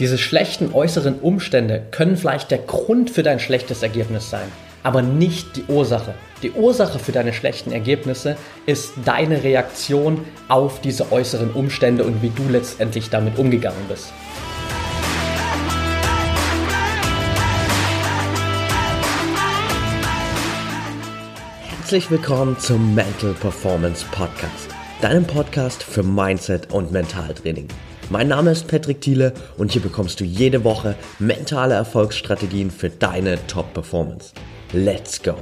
Diese schlechten äußeren Umstände können vielleicht der Grund für dein schlechtes Ergebnis sein, aber nicht die Ursache. Die Ursache für deine schlechten Ergebnisse ist deine Reaktion auf diese äußeren Umstände und wie du letztendlich damit umgegangen bist. Herzlich willkommen zum Mental Performance Podcast, deinem Podcast für Mindset und Mentaltraining. Mein Name ist Patrick Thiele und hier bekommst du jede Woche mentale Erfolgsstrategien für deine Top-Performance. Let's go!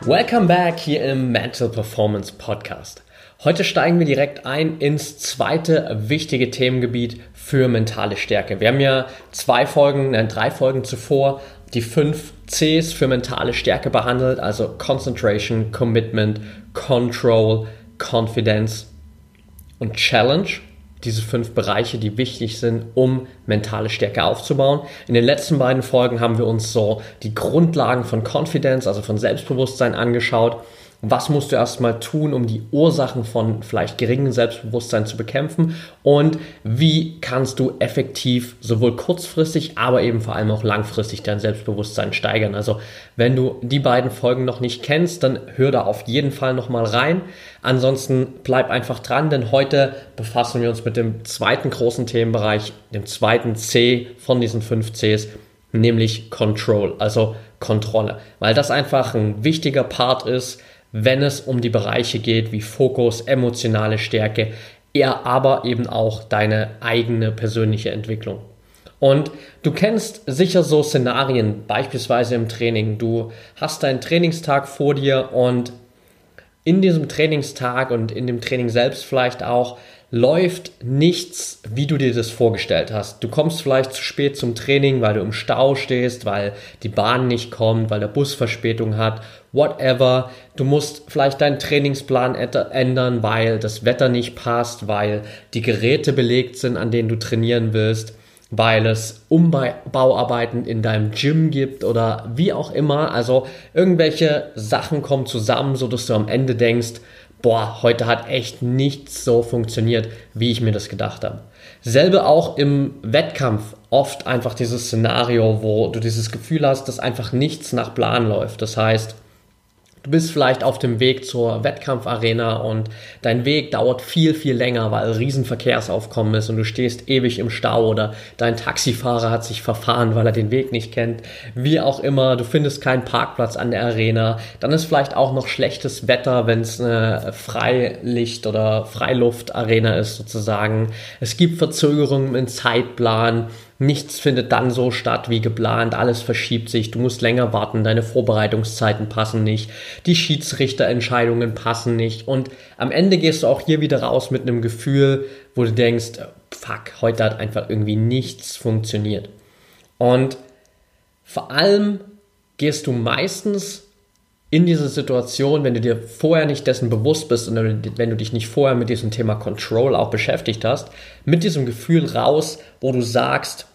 Welcome back hier im Mental Performance Podcast. Heute steigen wir direkt ein ins zweite wichtige Themengebiet für mentale Stärke. Wir haben ja zwei Folgen, nein, drei Folgen zuvor die fünf Cs für mentale Stärke behandelt, also Concentration, Commitment, Control, Confidence und Challenge. Diese fünf Bereiche, die wichtig sind, um mentale Stärke aufzubauen. In den letzten beiden Folgen haben wir uns so die Grundlagen von Confidence, also von Selbstbewusstsein angeschaut was musst du erstmal tun, um die Ursachen von vielleicht geringem Selbstbewusstsein zu bekämpfen? Und wie kannst du effektiv sowohl kurzfristig, aber eben vor allem auch langfristig dein Selbstbewusstsein steigern? Also, wenn du die beiden Folgen noch nicht kennst, dann hör da auf jeden Fall nochmal rein. Ansonsten bleib einfach dran, denn heute befassen wir uns mit dem zweiten großen Themenbereich, dem zweiten C von diesen fünf Cs, nämlich Control, also Kontrolle. Weil das einfach ein wichtiger Part ist, wenn es um die Bereiche geht wie Fokus, emotionale Stärke, eher aber eben auch deine eigene persönliche Entwicklung. Und du kennst sicher so Szenarien, beispielsweise im Training. Du hast deinen Trainingstag vor dir und in diesem Trainingstag und in dem Training selbst vielleicht auch läuft nichts, wie du dir das vorgestellt hast. Du kommst vielleicht zu spät zum Training, weil du im Stau stehst, weil die Bahn nicht kommt, weil der Bus Verspätung hat, whatever. Du musst vielleicht deinen Trainingsplan ändern, weil das Wetter nicht passt, weil die Geräte belegt sind, an denen du trainieren willst, weil es Umbauarbeiten in deinem Gym gibt oder wie auch immer. Also irgendwelche Sachen kommen zusammen, so dass du am Ende denkst, boah, heute hat echt nichts so funktioniert, wie ich mir das gedacht habe. Selbe auch im Wettkampf oft einfach dieses Szenario, wo du dieses Gefühl hast, dass einfach nichts nach Plan läuft. Das heißt, Du bist vielleicht auf dem Weg zur Wettkampfarena und dein Weg dauert viel, viel länger, weil Riesenverkehrsaufkommen ist und du stehst ewig im Stau oder dein Taxifahrer hat sich verfahren, weil er den Weg nicht kennt. Wie auch immer, du findest keinen Parkplatz an der Arena. Dann ist vielleicht auch noch schlechtes Wetter, wenn es eine Freilicht- oder Freiluftarena ist sozusagen. Es gibt Verzögerungen im Zeitplan. Nichts findet dann so statt wie geplant, alles verschiebt sich, du musst länger warten, deine Vorbereitungszeiten passen nicht, die Schiedsrichterentscheidungen passen nicht. Und am Ende gehst du auch hier wieder raus mit einem Gefühl, wo du denkst, fuck, heute hat einfach irgendwie nichts funktioniert. Und vor allem gehst du meistens in diese Situation, wenn du dir vorher nicht dessen bewusst bist und wenn du dich nicht vorher mit diesem Thema Control auch beschäftigt hast, mit diesem Gefühl raus, wo du sagst,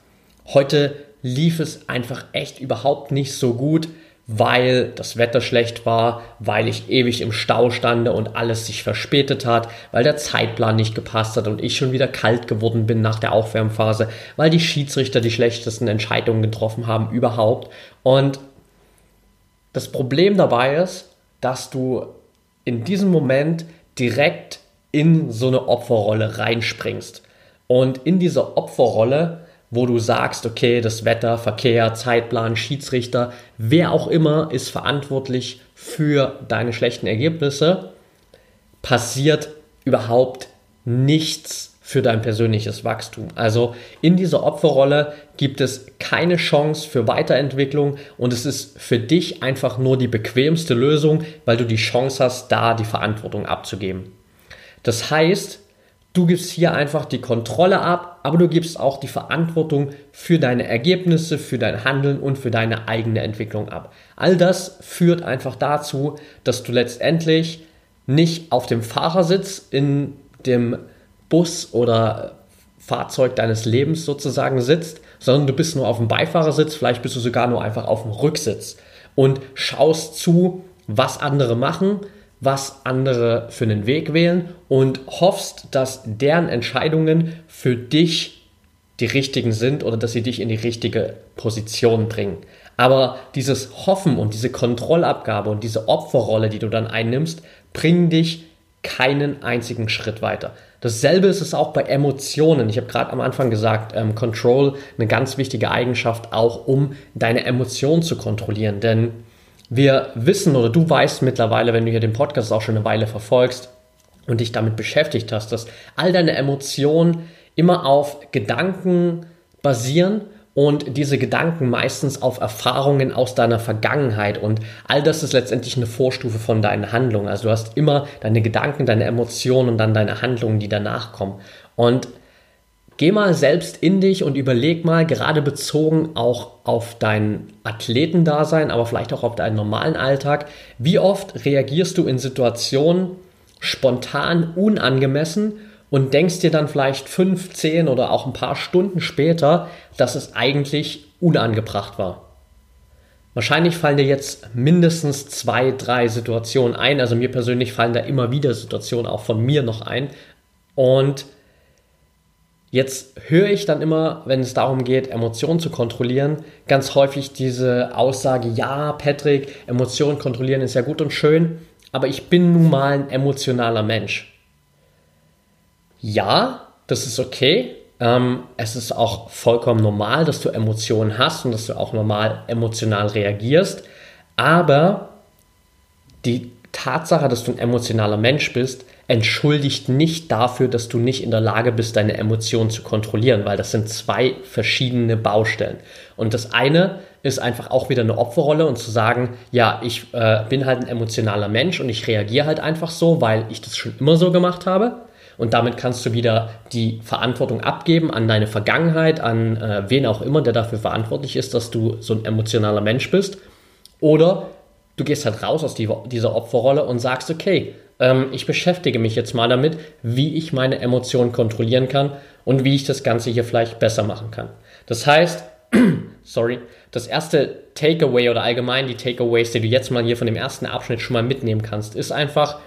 Heute lief es einfach echt überhaupt nicht so gut, weil das Wetter schlecht war, weil ich ewig im Stau stande und alles sich verspätet hat, weil der Zeitplan nicht gepasst hat und ich schon wieder kalt geworden bin nach der Aufwärmphase, weil die Schiedsrichter die schlechtesten Entscheidungen getroffen haben überhaupt. Und das Problem dabei ist, dass du in diesem Moment direkt in so eine Opferrolle reinspringst. Und in dieser Opferrolle wo du sagst, okay, das Wetter, Verkehr, Zeitplan, Schiedsrichter, wer auch immer ist verantwortlich für deine schlechten Ergebnisse, passiert überhaupt nichts für dein persönliches Wachstum. Also in dieser Opferrolle gibt es keine Chance für Weiterentwicklung und es ist für dich einfach nur die bequemste Lösung, weil du die Chance hast, da die Verantwortung abzugeben. Das heißt, Du gibst hier einfach die Kontrolle ab, aber du gibst auch die Verantwortung für deine Ergebnisse, für dein Handeln und für deine eigene Entwicklung ab. All das führt einfach dazu, dass du letztendlich nicht auf dem Fahrersitz in dem Bus oder Fahrzeug deines Lebens sozusagen sitzt, sondern du bist nur auf dem Beifahrersitz, vielleicht bist du sogar nur einfach auf dem Rücksitz und schaust zu, was andere machen, was andere für einen Weg wählen und hoffst, dass deren Entscheidungen für dich die richtigen sind oder dass sie dich in die richtige Position bringen. Aber dieses Hoffen und diese Kontrollabgabe und diese Opferrolle, die du dann einnimmst, bringen dich keinen einzigen Schritt weiter. Dasselbe ist es auch bei Emotionen. Ich habe gerade am Anfang gesagt, ähm, Control eine ganz wichtige Eigenschaft auch, um deine Emotionen zu kontrollieren. Denn wir wissen oder du weißt mittlerweile, wenn du hier den Podcast auch schon eine Weile verfolgst und dich damit beschäftigt hast, dass all deine Emotionen immer auf Gedanken basieren und diese Gedanken meistens auf Erfahrungen aus deiner Vergangenheit und all das ist letztendlich eine Vorstufe von deinen Handlungen. Also du hast immer deine Gedanken, deine Emotionen und dann deine Handlungen, die danach kommen. Und geh mal selbst in dich und überleg mal, gerade bezogen auch auf dein Athletendasein, aber vielleicht auch auf deinen normalen Alltag, wie oft reagierst du in Situationen spontan unangemessen und denkst dir dann vielleicht fünf, zehn oder auch ein paar Stunden später, dass es eigentlich unangebracht war. Wahrscheinlich fallen dir jetzt mindestens zwei, drei Situationen ein. Also mir persönlich fallen da immer wieder Situationen auch von mir noch ein. Und jetzt höre ich dann immer, wenn es darum geht, Emotionen zu kontrollieren, ganz häufig diese Aussage, ja, Patrick, Emotionen kontrollieren ist ja gut und schön, aber ich bin nun mal ein emotionaler Mensch ja, das ist okay. Ähm, es ist auch vollkommen normal, dass du Emotionen hast und dass du auch normal emotional reagierst. Aber die Tatsache, dass du ein emotionaler Mensch bist, entschuldigt nicht dafür, dass du nicht in der Lage bist, deine Emotionen zu kontrollieren, weil das sind zwei verschiedene Baustellen. Und das eine ist einfach auch wieder eine Opferrolle und zu sagen, ja, ich äh, bin halt ein emotionaler Mensch und ich reagiere halt einfach so, weil ich das schon immer so gemacht habe. Und damit kannst du wieder die Verantwortung abgeben an deine Vergangenheit, an äh, wen auch immer, der dafür verantwortlich ist, dass du so ein emotionaler Mensch bist. Oder du gehst halt raus aus die, dieser Opferrolle und sagst, okay, ähm, ich beschäftige mich jetzt mal damit, wie ich meine Emotionen kontrollieren kann und wie ich das Ganze hier vielleicht besser machen kann. Das heißt, sorry, das erste Takeaway oder allgemein die Takeaways, die du jetzt mal hier von dem ersten Abschnitt schon mal mitnehmen kannst, ist einfach,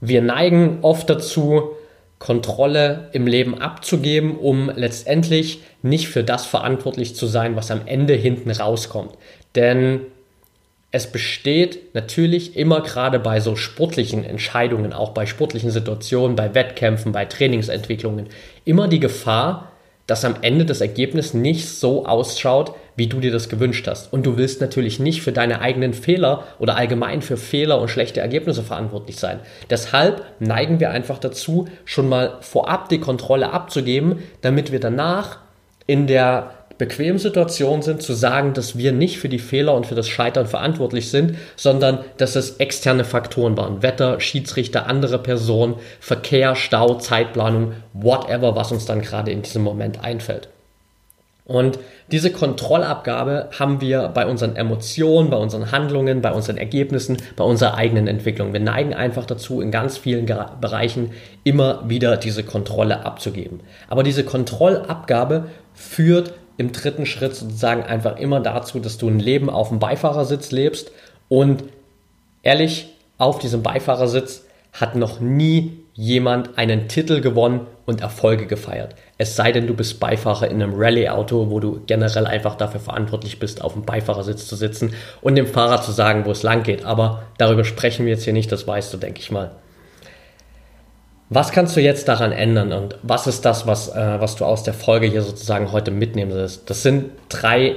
wir neigen oft dazu, Kontrolle im Leben abzugeben, um letztendlich nicht für das verantwortlich zu sein, was am Ende hinten rauskommt. Denn es besteht natürlich immer gerade bei so sportlichen Entscheidungen, auch bei sportlichen Situationen, bei Wettkämpfen, bei Trainingsentwicklungen, immer die Gefahr, dass am Ende das Ergebnis nicht so ausschaut, wie du dir das gewünscht hast. Und du willst natürlich nicht für deine eigenen Fehler oder allgemein für Fehler und schlechte Ergebnisse verantwortlich sein. Deshalb neigen wir einfach dazu, schon mal vorab die Kontrolle abzugeben, damit wir danach in der bequemen Situation sind, zu sagen, dass wir nicht für die Fehler und für das Scheitern verantwortlich sind, sondern dass es externe Faktoren waren. Wetter, Schiedsrichter, andere Personen, Verkehr, Stau, Zeitplanung, whatever, was uns dann gerade in diesem Moment einfällt. Und diese Kontrollabgabe haben wir bei unseren Emotionen, bei unseren Handlungen, bei unseren Ergebnissen, bei unserer eigenen Entwicklung. Wir neigen einfach dazu, in ganz vielen Bereichen immer wieder diese Kontrolle abzugeben. Aber diese Kontrollabgabe führt im dritten Schritt sozusagen einfach immer dazu, dass du ein Leben auf dem Beifahrersitz lebst und ehrlich, auf diesem Beifahrersitz hat noch nie jemand einen Titel gewonnen und Erfolge gefeiert. Es sei denn, du bist Beifahrer in einem Rallye-Auto, wo du generell einfach dafür verantwortlich bist, auf dem Beifahrersitz zu sitzen und dem Fahrer zu sagen, wo es lang geht. Aber darüber sprechen wir jetzt hier nicht, das weißt du, denke ich mal. Was kannst du jetzt daran ändern und was ist das, was, äh, was du aus der Folge hier sozusagen heute mitnehmen willst? Das sind drei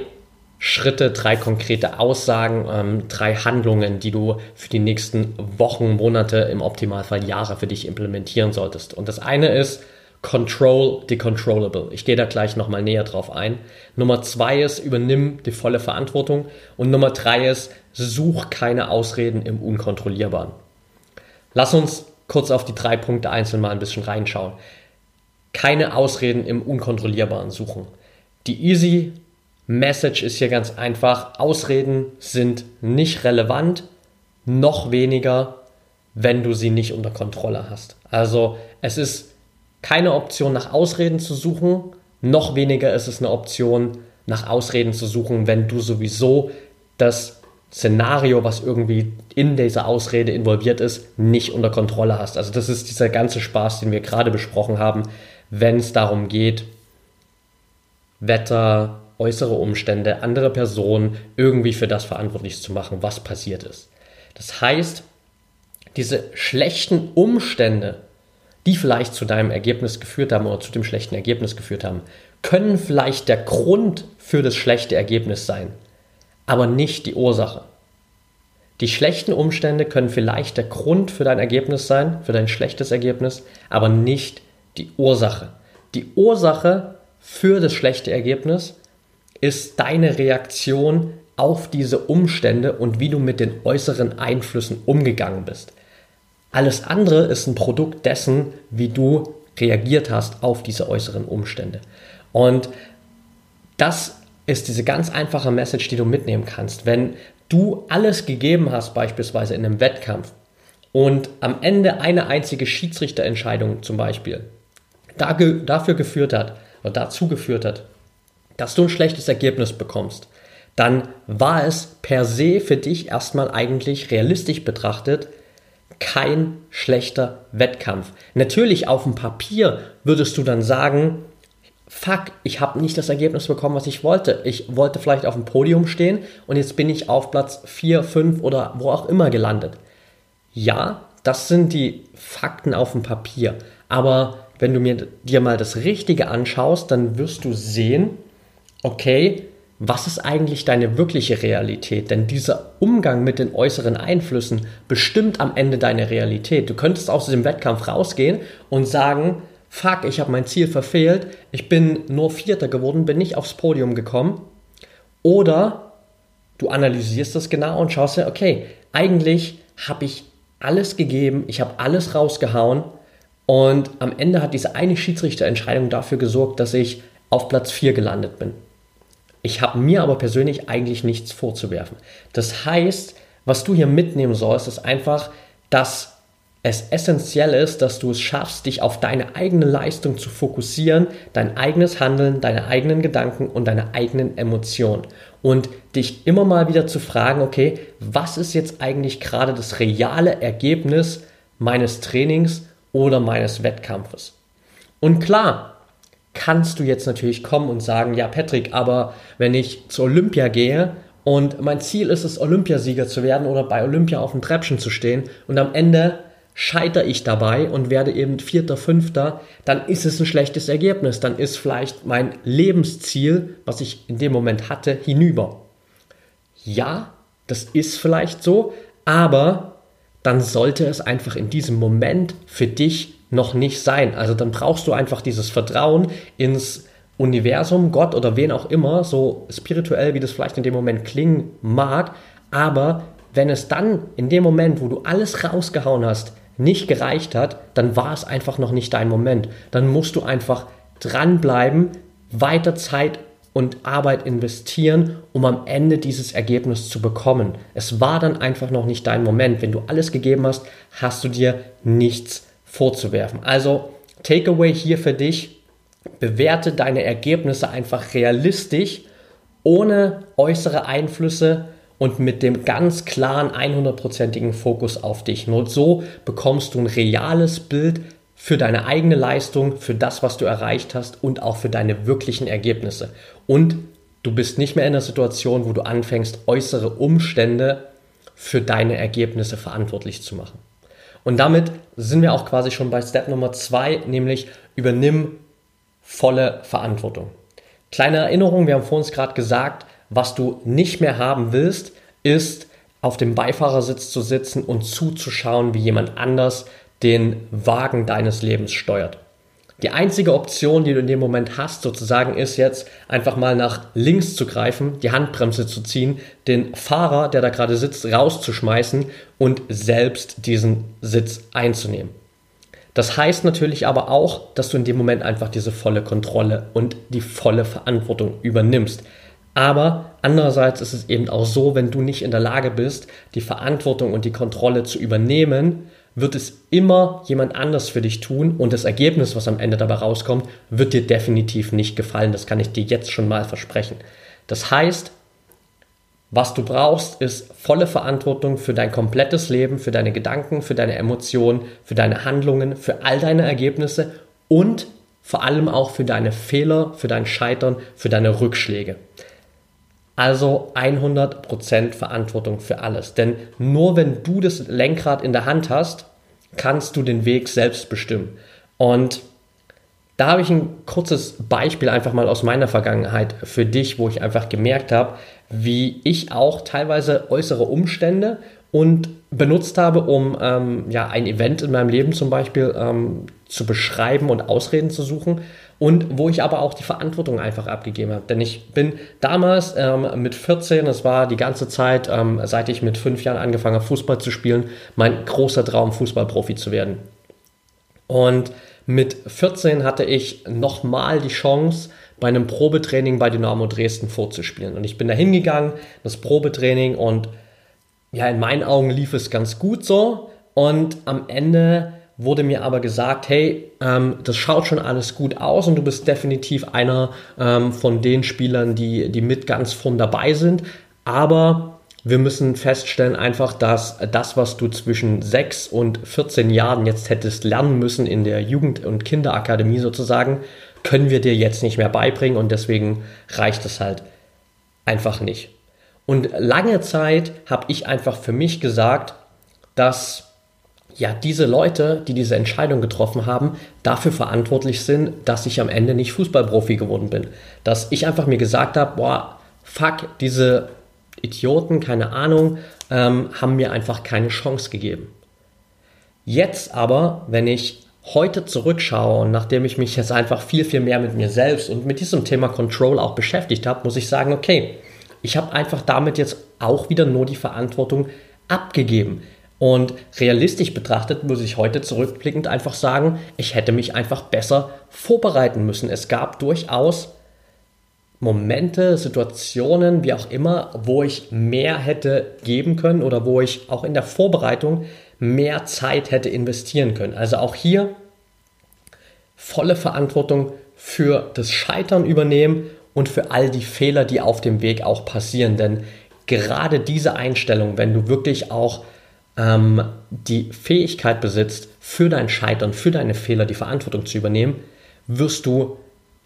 Schritte, drei konkrete Aussagen, ähm, drei Handlungen, die du für die nächsten Wochen, Monate, im Optimalfall Jahre für dich implementieren solltest. Und das eine ist Control the Controllable. Ich gehe da gleich nochmal näher drauf ein. Nummer zwei ist, übernimm die volle Verantwortung. Und Nummer drei ist, such keine Ausreden im Unkontrollierbaren. Lass uns kurz auf die drei Punkte einzeln mal ein bisschen reinschauen. Keine Ausreden im Unkontrollierbaren suchen. Die easy Message ist hier ganz einfach. Ausreden sind nicht relevant, noch weniger, wenn du sie nicht unter Kontrolle hast. Also es ist keine Option nach Ausreden zu suchen, noch weniger ist es eine Option nach Ausreden zu suchen, wenn du sowieso das Szenario, was irgendwie in dieser Ausrede involviert ist, nicht unter Kontrolle hast. Also das ist dieser ganze Spaß, den wir gerade besprochen haben, wenn es darum geht, Wetter, äußere Umstände, andere Personen irgendwie für das verantwortlich zu machen, was passiert ist. Das heißt, diese schlechten Umstände, die vielleicht zu deinem Ergebnis geführt haben oder zu dem schlechten Ergebnis geführt haben, können vielleicht der Grund für das schlechte Ergebnis sein aber nicht die Ursache. Die schlechten Umstände können vielleicht der Grund für dein Ergebnis sein, für dein schlechtes Ergebnis, aber nicht die Ursache. Die Ursache für das schlechte Ergebnis ist deine Reaktion auf diese Umstände und wie du mit den äußeren Einflüssen umgegangen bist. Alles andere ist ein Produkt dessen, wie du reagiert hast auf diese äußeren Umstände. Und das ist diese ganz einfache Message, die du mitnehmen kannst. Wenn du alles gegeben hast, beispielsweise in einem Wettkampf, und am Ende eine einzige Schiedsrichterentscheidung zum Beispiel dafür geführt hat oder dazu geführt hat, dass du ein schlechtes Ergebnis bekommst, dann war es per se für dich erstmal eigentlich realistisch betrachtet kein schlechter Wettkampf. Natürlich auf dem Papier würdest du dann sagen, fuck, ich habe nicht das Ergebnis bekommen, was ich wollte. Ich wollte vielleicht auf dem Podium stehen und jetzt bin ich auf Platz 4, 5 oder wo auch immer gelandet. Ja, das sind die Fakten auf dem Papier. Aber wenn du mir dir mal das Richtige anschaust, dann wirst du sehen, okay, was ist eigentlich deine wirkliche Realität? Denn dieser Umgang mit den äußeren Einflüssen bestimmt am Ende deine Realität. Du könntest aus diesem Wettkampf rausgehen und sagen, fuck, ich habe mein Ziel verfehlt, ich bin nur Vierter geworden, bin nicht aufs Podium gekommen. Oder du analysierst das genau und schaust dir, okay, eigentlich habe ich alles gegeben, ich habe alles rausgehauen und am Ende hat diese eine Schiedsrichterentscheidung dafür gesorgt, dass ich auf Platz 4 gelandet bin. Ich habe mir aber persönlich eigentlich nichts vorzuwerfen. Das heißt, was du hier mitnehmen sollst, ist einfach, dass es essentiell ist, dass du es schaffst, dich auf deine eigene Leistung zu fokussieren, dein eigenes Handeln, deine eigenen Gedanken und deine eigenen Emotionen. Und dich immer mal wieder zu fragen, okay, was ist jetzt eigentlich gerade das reale Ergebnis meines Trainings oder meines Wettkampfes? Und klar, kannst du jetzt natürlich kommen und sagen, ja Patrick, aber wenn ich zur Olympia gehe und mein Ziel ist es, Olympiasieger zu werden oder bei Olympia auf dem Treppchen zu stehen und am Ende scheitere ich dabei und werde eben Vierter, Fünfter, dann ist es ein schlechtes Ergebnis. Dann ist vielleicht mein Lebensziel, was ich in dem Moment hatte, hinüber. Ja, das ist vielleicht so, aber dann sollte es einfach in diesem Moment für dich noch nicht sein. Also dann brauchst du einfach dieses Vertrauen ins Universum, Gott oder wen auch immer, so spirituell wie das vielleicht in dem Moment klingen mag, aber wenn es dann in dem Moment, wo du alles rausgehauen hast, nicht gereicht hat, dann war es einfach noch nicht dein Moment. Dann musst du einfach dranbleiben, weiter Zeit und Arbeit investieren, um am Ende dieses Ergebnis zu bekommen. Es war dann einfach noch nicht dein Moment. Wenn du alles gegeben hast, hast du dir nichts vorzuwerfen. Also, Takeaway hier für dich, bewerte deine Ergebnisse einfach realistisch, ohne äußere Einflüsse und mit dem ganz klaren 100%igen Fokus auf dich. Nur so bekommst du ein reales Bild für deine eigene Leistung, für das, was du erreicht hast und auch für deine wirklichen Ergebnisse. Und du bist nicht mehr in der Situation, wo du anfängst, äußere Umstände für deine Ergebnisse verantwortlich zu machen. Und damit sind wir auch quasi schon bei Step Nummer zwei, nämlich übernimm volle Verantwortung. Kleine Erinnerung, wir haben vor uns gerade gesagt, was du nicht mehr haben willst, ist auf dem Beifahrersitz zu sitzen und zuzuschauen, wie jemand anders den Wagen deines Lebens steuert. Die einzige Option, die du in dem Moment hast, sozusagen, ist jetzt einfach mal nach links zu greifen, die Handbremse zu ziehen, den Fahrer, der da gerade sitzt, rauszuschmeißen und selbst diesen Sitz einzunehmen. Das heißt natürlich aber auch, dass du in dem Moment einfach diese volle Kontrolle und die volle Verantwortung übernimmst. Aber andererseits ist es eben auch so, wenn du nicht in der Lage bist, die Verantwortung und die Kontrolle zu übernehmen, wird es immer jemand anders für dich tun und das Ergebnis, was am Ende dabei rauskommt, wird dir definitiv nicht gefallen. Das kann ich dir jetzt schon mal versprechen. Das heißt, Was du brauchst, ist volle Verantwortung für dein komplettes Leben, für deine Gedanken, für deine Emotionen, für deine Handlungen, für all deine Ergebnisse und vor allem auch für deine Fehler, für dein Scheitern, für deine Rückschläge. Also 100% Verantwortung für alles. Denn nur wenn du das Lenkrad in der Hand hast, kannst du den Weg selbst bestimmen. Und da habe ich ein kurzes Beispiel einfach mal aus meiner Vergangenheit für dich, wo ich einfach gemerkt habe, wie ich auch teilweise äußere Umstände und benutzt habe, um ähm, ja, ein Event in meinem Leben zum Beispiel ähm, zu beschreiben und Ausreden zu suchen und wo ich aber auch die Verantwortung einfach abgegeben habe. Denn ich bin damals ähm, mit 14, das war die ganze Zeit, ähm, seit ich mit fünf Jahren angefangen habe, Fußball zu spielen, mein großer Traum, Fußballprofi zu werden. Und mit 14 hatte ich nochmal die Chance, bei einem Probetraining bei Dynamo Dresden vorzuspielen. Und ich bin da hingegangen, das Probetraining, und ja, in meinen Augen lief es ganz gut so. Und am Ende wurde mir aber gesagt, hey, ähm, das schaut schon alles gut aus und du bist definitiv einer ähm, von den Spielern, die, die mit ganz vorn dabei sind. Aber wir müssen feststellen einfach, dass das, was du zwischen 6 und 14 Jahren jetzt hättest lernen müssen in der Jugend- und Kinderakademie sozusagen, können wir dir jetzt nicht mehr beibringen und deswegen reicht es halt einfach nicht. Und lange Zeit habe ich einfach für mich gesagt, dass ja diese Leute, die diese Entscheidung getroffen haben, dafür verantwortlich sind, dass ich am Ende nicht Fußballprofi geworden bin. Dass ich einfach mir gesagt habe, boah, fuck, diese Idioten, keine Ahnung, ähm, haben mir einfach keine Chance gegeben. Jetzt aber, wenn ich heute zurückschaue und nachdem ich mich jetzt einfach viel, viel mehr mit mir selbst und mit diesem Thema Control auch beschäftigt habe, muss ich sagen, okay, ich habe einfach damit jetzt auch wieder nur die Verantwortung abgegeben. Und realistisch betrachtet muss ich heute zurückblickend einfach sagen, ich hätte mich einfach besser vorbereiten müssen. Es gab durchaus Momente, Situationen, wie auch immer, wo ich mehr hätte geben können oder wo ich auch in der Vorbereitung mehr Zeit hätte investieren können. Also auch hier volle Verantwortung für das Scheitern übernehmen und für all die Fehler, die auf dem Weg auch passieren. Denn gerade diese Einstellung, wenn du wirklich auch ähm, die Fähigkeit besitzt, für dein Scheitern, für deine Fehler die Verantwortung zu übernehmen, wirst du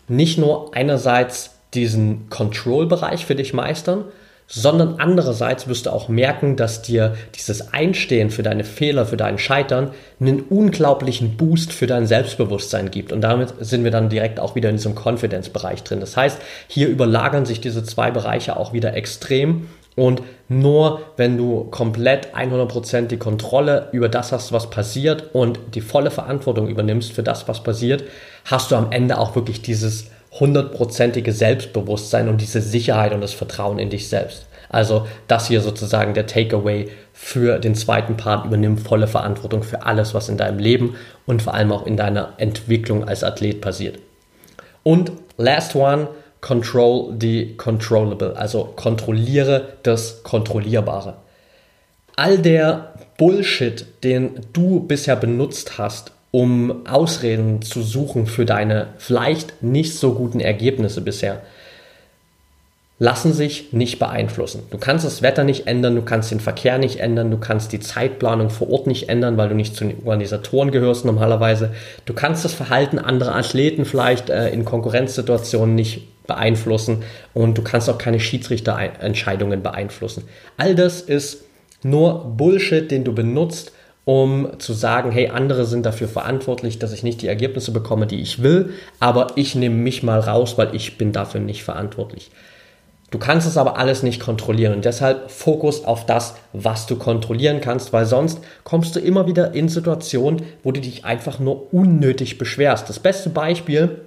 nicht nur einerseits diesen Control-Bereich für dich meistern, sondern andererseits wirst du auch merken, dass dir dieses Einstehen für deine Fehler, für dein Scheitern einen unglaublichen Boost für dein Selbstbewusstsein gibt. Und damit sind wir dann direkt auch wieder in diesem Confidence-Bereich drin. Das heißt, hier überlagern sich diese zwei Bereiche auch wieder extrem. Und nur wenn du komplett 100% die Kontrolle über das hast, was passiert und die volle Verantwortung übernimmst für das, was passiert, hast du am Ende auch wirklich dieses hundertprozentige Selbstbewusstsein und diese Sicherheit und das Vertrauen in dich selbst. Also das hier sozusagen der Takeaway für den zweiten Part. Übernimm volle Verantwortung für alles, was in deinem Leben und vor allem auch in deiner Entwicklung als Athlet passiert. Und last one, control the controllable. Also kontrolliere das Kontrollierbare. All der Bullshit, den du bisher benutzt hast, um Ausreden zu suchen für deine vielleicht nicht so guten Ergebnisse bisher, lassen sich nicht beeinflussen. Du kannst das Wetter nicht ändern, du kannst den Verkehr nicht ändern, du kannst die Zeitplanung vor Ort nicht ändern, weil du nicht zu den Organisatoren gehörst normalerweise. Du kannst das Verhalten anderer Athleten vielleicht äh, in Konkurrenzsituationen nicht beeinflussen und du kannst auch keine Schiedsrichterentscheidungen beeinflussen. All das ist nur Bullshit, den du benutzt, um zu sagen, hey, andere sind dafür verantwortlich, dass ich nicht die Ergebnisse bekomme, die ich will, aber ich nehme mich mal raus, weil ich bin dafür nicht verantwortlich. Du kannst es aber alles nicht kontrollieren und deshalb Fokus auf das, was du kontrollieren kannst, weil sonst kommst du immer wieder in Situationen, wo du dich einfach nur unnötig beschwerst. Das beste Beispiel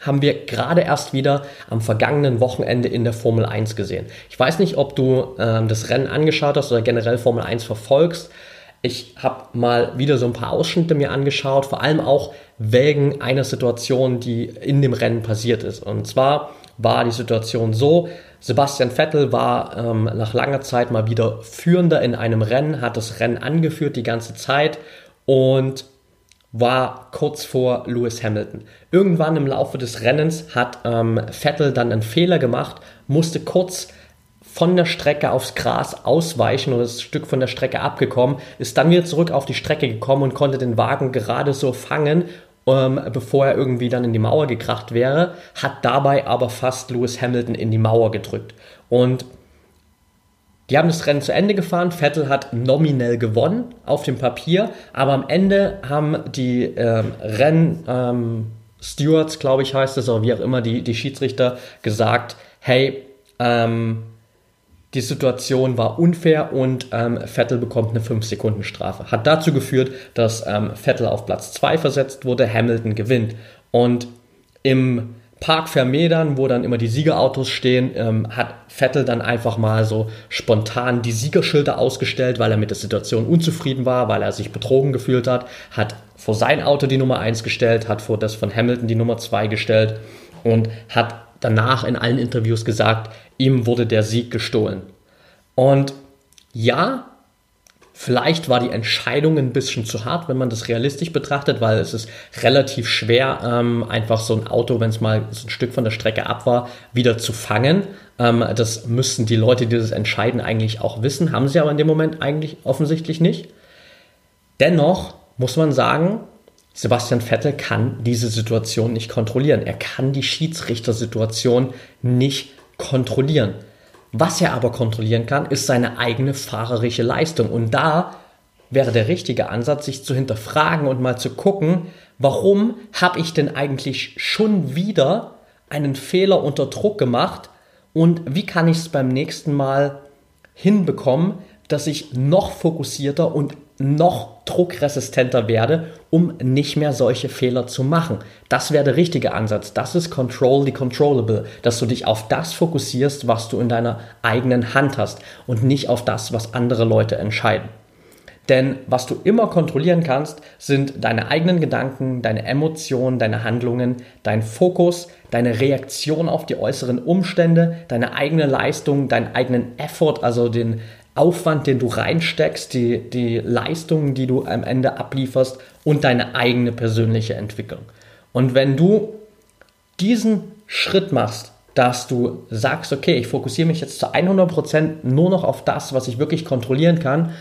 haben wir gerade erst wieder am vergangenen Wochenende in der Formel 1 gesehen. Ich weiß nicht, ob du ähm, das Rennen angeschaut hast oder generell Formel 1 verfolgst. Ich habe mal wieder so ein paar Ausschnitte mir angeschaut, vor allem auch wegen einer Situation, die in dem Rennen passiert ist. Und zwar war die Situation so, Sebastian Vettel war ähm, nach langer Zeit mal wieder Führender in einem Rennen, hat das Rennen angeführt die ganze Zeit und war kurz vor Lewis Hamilton. Irgendwann im Laufe des Rennens hat ähm, Vettel dann einen Fehler gemacht, musste kurz von der Strecke aufs Gras ausweichen oder das Stück von der Strecke abgekommen, ist dann wieder zurück auf die Strecke gekommen und konnte den Wagen gerade so fangen, ähm, bevor er irgendwie dann in die Mauer gekracht wäre, hat dabei aber fast Lewis Hamilton in die Mauer gedrückt. Und die haben das Rennen zu Ende gefahren. Vettel hat nominell gewonnen auf dem Papier, aber am Ende haben die ähm, Renn ähm, Stewards, glaube ich, heißt es, oder wie auch immer, die, die Schiedsrichter gesagt, hey, ähm, die Situation war unfair und ähm, Vettel bekommt eine 5-Sekunden-Strafe. Hat dazu geführt, dass ähm, Vettel auf Platz 2 versetzt wurde, Hamilton gewinnt. Und im Park Vermedern, wo dann immer die Siegerautos stehen, ähm, hat Vettel dann einfach mal so spontan die Siegerschilder ausgestellt, weil er mit der Situation unzufrieden war, weil er sich betrogen gefühlt hat, hat vor sein Auto die Nummer 1 gestellt, hat vor das von Hamilton die Nummer 2 gestellt und hat danach in allen Interviews gesagt, ihm wurde der Sieg gestohlen. Und ja, Vielleicht war die Entscheidung ein bisschen zu hart, wenn man das realistisch betrachtet, weil es ist relativ schwer, ähm, einfach so ein Auto, wenn es mal so ein Stück von der Strecke ab war, wieder zu fangen. Ähm, das müssten die Leute, die das entscheiden, eigentlich auch wissen. Haben sie aber in dem Moment eigentlich offensichtlich nicht. Dennoch muss man sagen, Sebastian Vettel kann diese Situation nicht kontrollieren. Er kann die Schiedsrichtersituation nicht kontrollieren. Was er aber kontrollieren kann, ist seine eigene fahrerische Leistung. Und da wäre der richtige Ansatz, sich zu hinterfragen und mal zu gucken, warum habe ich denn eigentlich schon wieder einen Fehler unter Druck gemacht und wie kann ich es beim nächsten Mal hinbekommen, dass ich noch fokussierter und noch druckresistenter werde, um nicht mehr solche Fehler zu machen. Das wäre der richtige Ansatz. Das ist Control the Controllable, dass du dich auf das fokussierst, was du in deiner eigenen Hand hast und nicht auf das, was andere Leute entscheiden. Denn was du immer kontrollieren kannst, sind deine eigenen Gedanken, deine Emotionen, deine Handlungen, dein Fokus, deine Reaktion auf die äußeren Umstände, deine eigene Leistung, deinen eigenen Effort, also den Aufwand, den du reinsteckst, die, die Leistungen, die du am Ende ablieferst und deine eigene persönliche Entwicklung. Und wenn du diesen Schritt machst, dass du sagst, okay, ich fokussiere mich jetzt zu 100% nur noch auf das, was ich wirklich kontrollieren kann,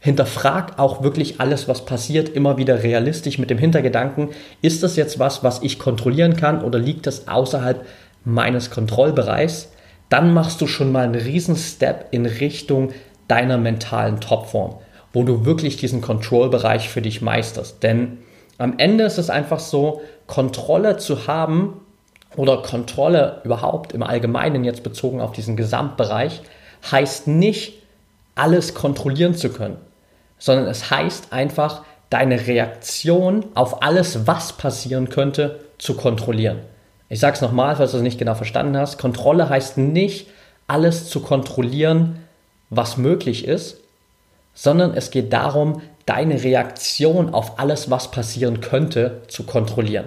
hinterfrag auch wirklich alles, was passiert, immer wieder realistisch mit dem Hintergedanken, ist das jetzt was, was ich kontrollieren kann oder liegt das außerhalb meines Kontrollbereichs? Dann machst du schon mal einen riesen Step in Richtung deiner mentalen Topform, wo du wirklich diesen Control-Bereich für dich meisterst. Denn am Ende ist es einfach so, Kontrolle zu haben oder Kontrolle überhaupt im Allgemeinen jetzt bezogen auf diesen Gesamtbereich, heißt nicht, alles kontrollieren zu können, sondern es heißt einfach, deine Reaktion auf alles, was passieren könnte, zu kontrollieren. Ich sage es nochmal, falls du es nicht genau verstanden hast. Kontrolle heißt nicht, alles zu kontrollieren, was möglich ist, sondern es geht darum, deine Reaktion auf alles, was passieren könnte, zu kontrollieren.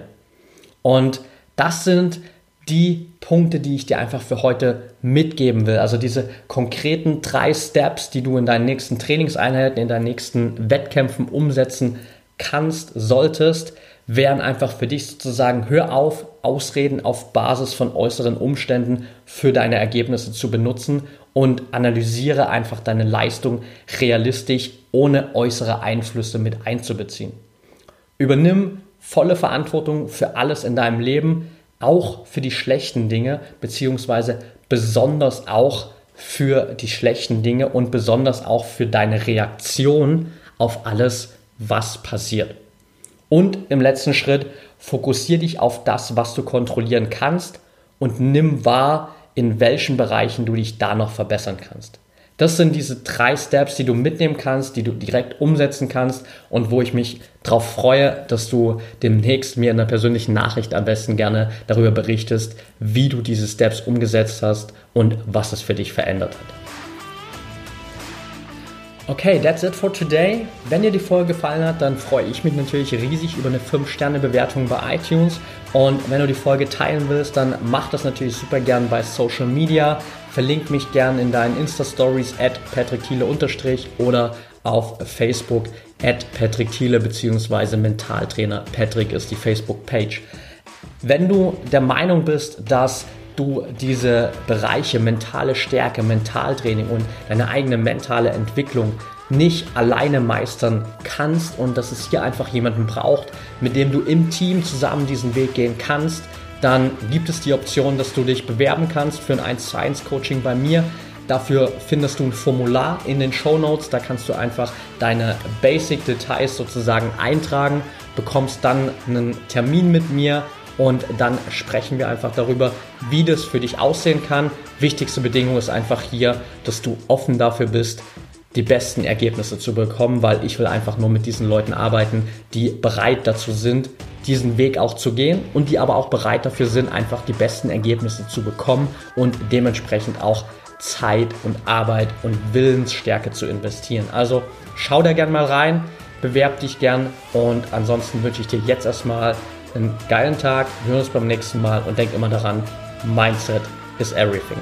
Und das sind die Punkte, die ich dir einfach für heute mitgeben will. Also diese konkreten drei Steps, die du in deinen nächsten Trainingseinheiten, in deinen nächsten Wettkämpfen umsetzen kannst, solltest, wären einfach für dich sozusagen, hör auf, Ausreden auf Basis von äußeren Umständen für deine Ergebnisse zu benutzen und analysiere einfach deine Leistung realistisch, ohne äußere Einflüsse mit einzubeziehen. Übernimm volle Verantwortung für alles in deinem Leben, auch für die schlechten Dinge, beziehungsweise besonders auch für die schlechten Dinge und besonders auch für deine Reaktion auf alles, was passiert. Und im letzten Schritt, fokussiere dich auf das, was du kontrollieren kannst und nimm wahr, in welchen Bereichen du dich da noch verbessern kannst. Das sind diese drei Steps, die du mitnehmen kannst, die du direkt umsetzen kannst und wo ich mich darauf freue, dass du demnächst mir in einer persönlichen Nachricht am besten gerne darüber berichtest, wie du diese Steps umgesetzt hast und was es für dich verändert hat. Okay, that's it for today. Wenn dir die Folge gefallen hat, dann freue ich mich natürlich riesig über eine 5-Sterne-Bewertung bei iTunes. Und wenn du die Folge teilen willst, dann mach das natürlich super gern bei Social Media. Verlink mich gern in deinen Insta-Stories at Thiele oder auf Facebook at Patrick Thiele bzw. Mentaltrainer Patrick ist die Facebook-Page. Wenn du der Meinung bist, dass du diese Bereiche mentale Stärke, Mentaltraining und deine eigene mentale Entwicklung nicht alleine meistern kannst und dass es hier einfach jemanden braucht, mit dem du im Team zusammen diesen Weg gehen kannst, dann gibt es die Option, dass du dich bewerben kannst für ein 1 zu 1 Coaching bei mir. Dafür findest du ein Formular in den Show Notes. Da kannst du einfach deine Basic Details sozusagen eintragen, bekommst dann einen Termin mit mir und dann sprechen wir einfach darüber, wie das für dich aussehen kann. Wichtigste Bedingung ist einfach hier, dass du offen dafür bist, die besten Ergebnisse zu bekommen, weil ich will einfach nur mit diesen Leuten arbeiten, die bereit dazu sind, diesen Weg auch zu gehen und die aber auch bereit dafür sind, einfach die besten Ergebnisse zu bekommen und dementsprechend auch Zeit und Arbeit und Willensstärke zu investieren. Also schau da gern mal rein, bewerb dich gern und ansonsten wünsche ich dir jetzt erstmal einen geilen Tag. Wir hören uns beim nächsten Mal und denk immer daran, Mindset is everything.